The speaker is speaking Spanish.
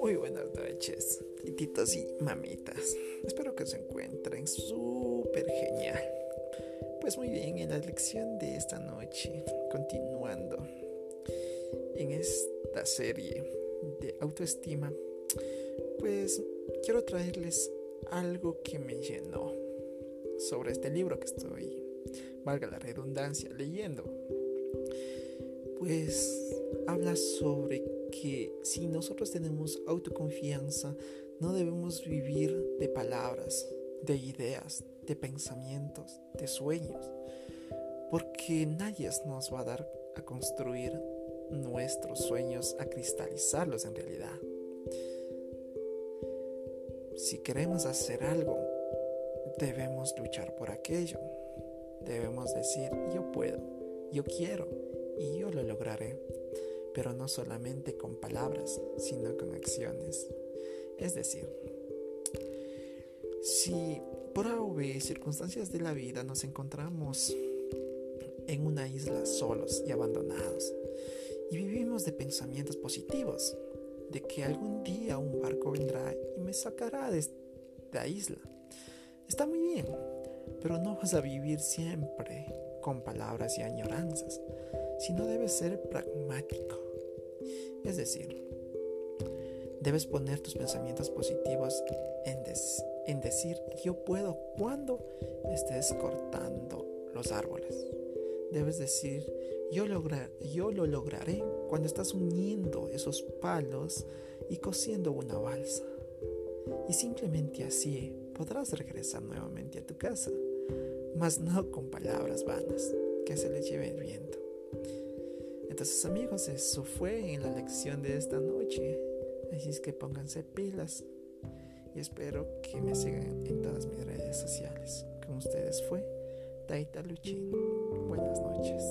Muy buenas noches, tititos y mamitas. Espero que se encuentren súper genial. Pues muy bien, en la lección de esta noche, continuando en esta serie de autoestima, pues quiero traerles algo que me llenó sobre este libro que estoy, valga la redundancia, leyendo. Pues habla sobre que si nosotros tenemos autoconfianza, no debemos vivir de palabras, de ideas, de pensamientos, de sueños, porque nadie nos va a dar a construir nuestros sueños, a cristalizarlos en realidad. Si queremos hacer algo, debemos luchar por aquello. Debemos decir, yo puedo, yo quiero y yo lo lograré, pero no solamente con palabras, sino con acciones. Es decir, si por A circunstancias de la vida nos encontramos en una isla solos y abandonados y vivimos de pensamientos positivos, de que algún día un barco vendrá y me sacará de esta isla. Está muy bien, pero no vas a vivir siempre con palabras y añoranzas, sino debes ser pragmático. Es decir, debes poner tus pensamientos positivos en, decir yo puedo cuando estés cortando los árboles. Debes decir yo, yo lo lograré cuando estás uniendo esos palos y cosiendo una balsa. Y simplemente así podrás regresar nuevamente a tu casa, mas no con palabras vanas que se les lleve el viento. Entonces amigos, eso fue en la lección de esta noche. Así es que pónganse pilas y espero que me sigan en todas mis redes sociales. Con ustedes fue Taita Luchín. Buenas noches.